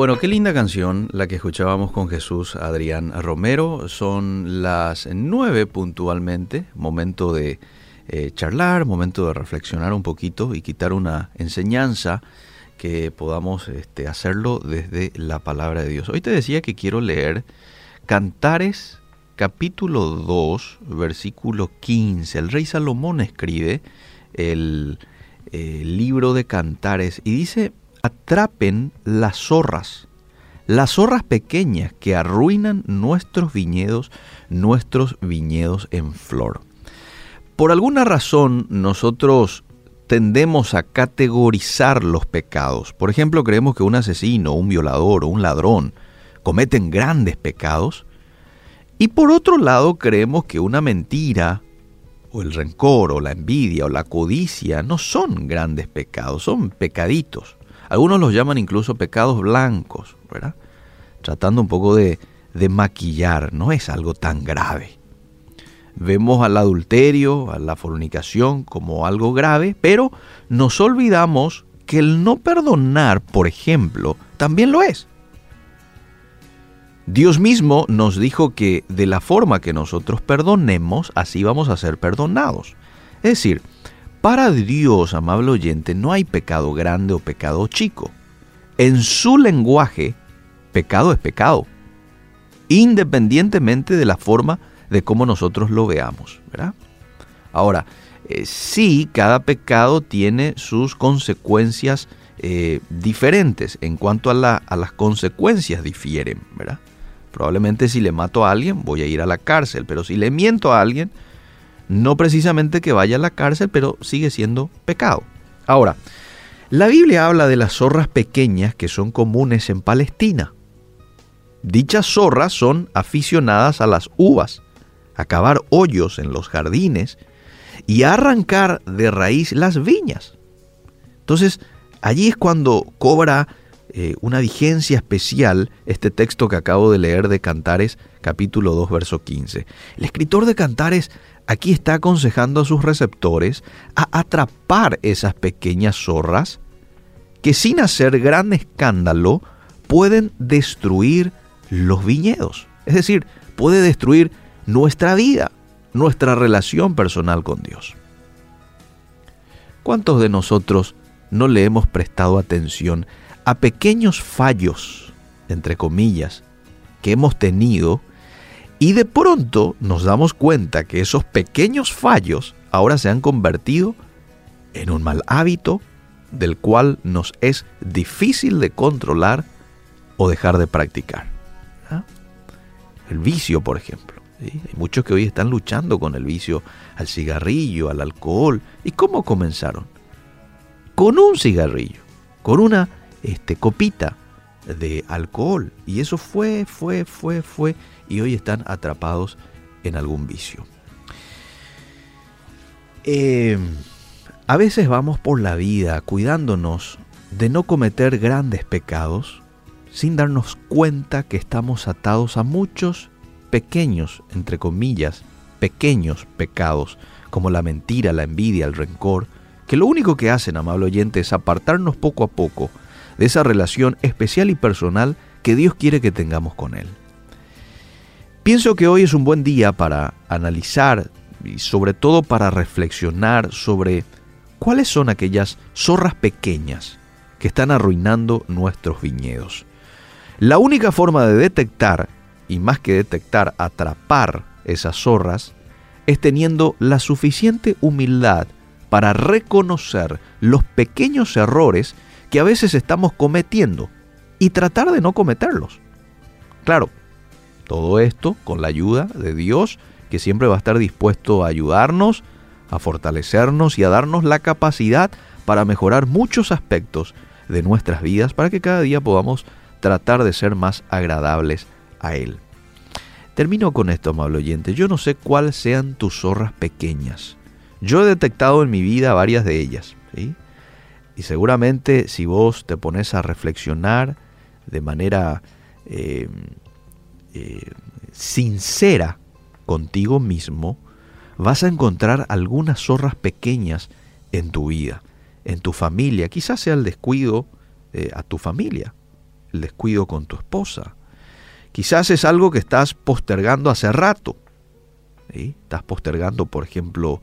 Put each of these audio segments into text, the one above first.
Bueno, qué linda canción la que escuchábamos con Jesús Adrián Romero. Son las nueve puntualmente, momento de eh, charlar, momento de reflexionar un poquito y quitar una enseñanza que podamos este, hacerlo desde la palabra de Dios. Hoy te decía que quiero leer Cantares capítulo 2, versículo 15. El rey Salomón escribe el, eh, libro de Cantares y dice, atrapen las zorras, las zorras pequeñas que arruinan nuestros viñedos, nuestros viñedos en flor. Por alguna razón nosotros tendemos a categorizar los pecados. Por ejemplo, creemos que un asesino, un violador o un ladrón cometen grandes pecados. Y por otro lado, creemos que una mentira, o el rencor, o la envidia, o la codicia no son grandes pecados, son pecaditos. Algunos los llaman incluso pecados blancos, ¿verdad? Tratando un poco de, de maquillar, no es algo tan grave. Vemos al adulterio, a la fornicación como algo grave, pero nos olvidamos que el no perdonar, por ejemplo, también lo es. Dios mismo nos dijo que de la forma que nosotros perdonemos, así vamos a ser perdonados. Es decir, para Dios, amable oyente, no hay pecado grande o pecado chico. En su lenguaje, pecado es pecado, independientemente de la forma de cómo nosotros lo veamos. ¿verdad? Ahora, eh, sí, cada pecado tiene sus consecuencias eh, diferentes. En cuanto a, a, las consecuencias difieren. ¿verdad? Probablemente si le mato a alguien voy a ir a la cárcel, pero si le miento a alguien no precisamente que vaya a la cárcel, pero sigue siendo pecado. Ahora, la Biblia habla de las zorras pequeñas que son comunes en Palestina. Dichas zorras son aficionadas a las uvas, a cavar hoyos en los jardines y a arrancar de raíz las viñas. Entonces, allí es cuando cobra eh, una vigencia especial este texto que acabo de leer de Cantares capítulo 2 verso 15. El escritor de Cantares aquí está aconsejando a sus receptores a atrapar esas pequeñas zorras que sin hacer gran escándalo pueden destruir los viñedos. Es decir, puede destruir nuestra vida, nuestra relación personal con Dios. ¿Cuántos de nosotros no le hemos prestado atención a pequeños fallos, entre comillas, que hemos tenido y de pronto nos damos cuenta que esos pequeños fallos ahora se han convertido en un mal hábito del cual nos es difícil de controlar o dejar de practicar. ¿Ah? El vicio, por ejemplo. Hay muchos que hoy están luchando con el vicio al cigarrillo, al alcohol. ¿Y cómo comenzaron? Con un cigarrillo, con una este, copita de alcohol. Y eso fue, fue, fue, fue y hoy están atrapados en algún vicio. Eh, a veces vamos por la vida cuidándonos de no cometer grandes pecados sin darnos cuenta que estamos atados a muchos pequeños, entre comillas, pequeños pecados, como la mentira, la envidia, el rencor, que lo único que hacen, amable oyente, es apartarnos poco a poco de esa relación especial y personal que Dios quiere que tengamos con Él. Pienso que hoy es un buen día para analizar y sobre todo para reflexionar sobre cuáles son aquellas zorras pequeñas que están arruinando nuestros viñedos. La única forma de detectar, y más que detectar, atrapar esas zorras, es teniendo la suficiente humildad para reconocer los pequeños errores que a veces estamos cometiendo y tratar de no cometerlos. Claro, todo esto con la ayuda de Dios, que siempre va a estar dispuesto a ayudarnos, a fortalecernos y a darnos la capacidad para mejorar muchos aspectos de nuestras vidas para que cada día podamos tratar de ser más agradables a Él. Termino con esto, amable oyente. Yo no sé cuáles sean tus zorras pequeñas. Yo he detectado en mi vida varias de ellas. Y seguramente si vos te pones a reflexionar de manera eh, eh, sincera contigo mismo, vas a encontrar algunas zorras pequeñas en tu vida, en tu familia. Quizás sea el descuido a tu familia, el descuido con tu esposa. Quizás es algo que estás postergando hace rato. Estás postergando, por ejemplo,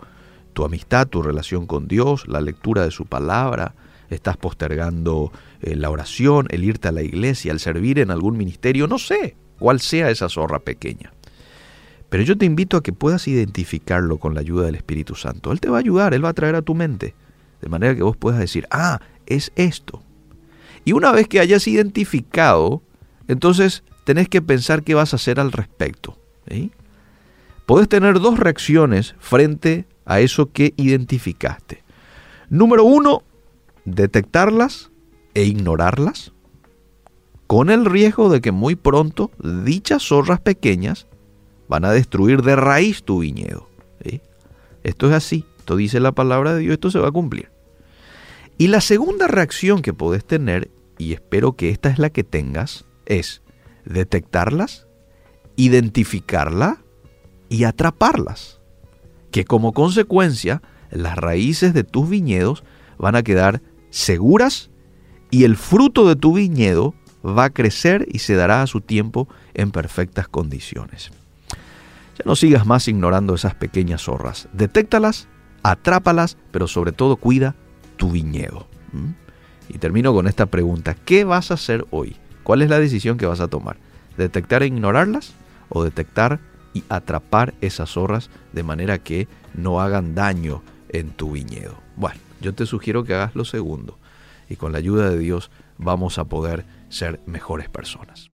tu amistad, tu relación con Dios, la lectura de su palabra. Estás postergando eh, la oración, el irte a la iglesia, el servir en algún ministerio. No sé cuál sea esa zorra pequeña. Pero yo te invito a que puedas identificarlo con la ayuda del Espíritu Santo. Él te va a ayudar, Él va a traer a tu mente. De manera que vos puedas decir, ah, es esto. Y una vez que hayas identificado, entonces tenés que pensar qué vas a hacer al respecto. Podés tener dos reacciones frente a eso que identificaste. Número uno, detectarlas e ignorarlas, con el riesgo de que muy pronto dichas zorras pequeñas van a destruir de raíz tu viñedo. Esto es así, esto dice la palabra de Dios, esto se va a cumplir. Y la segunda reacción que podés tener, y espero que esta es la que tengas, es detectarlas, identificarla y atraparlas. Que como consecuencia las raíces de tus viñedos van a quedar seguras y el fruto de tu viñedo va a crecer y se dará a su tiempo en perfectas condiciones. Ya no sigas más ignorando esas pequeñas zorras. Detéctalas, atrápalas, pero sobre todo cuida tu viñedo. Y termino con esta pregunta. ¿Qué vas a hacer hoy? ¿Cuál es la decisión que vas a tomar? ¿Detectar e ignorarlas o detectar y atrapar esas zorras de manera que no hagan daño en tu viñedo? Bueno, yo te sugiero que hagas lo segundo y con la ayuda de Dios vamos a poder ser mejores personas.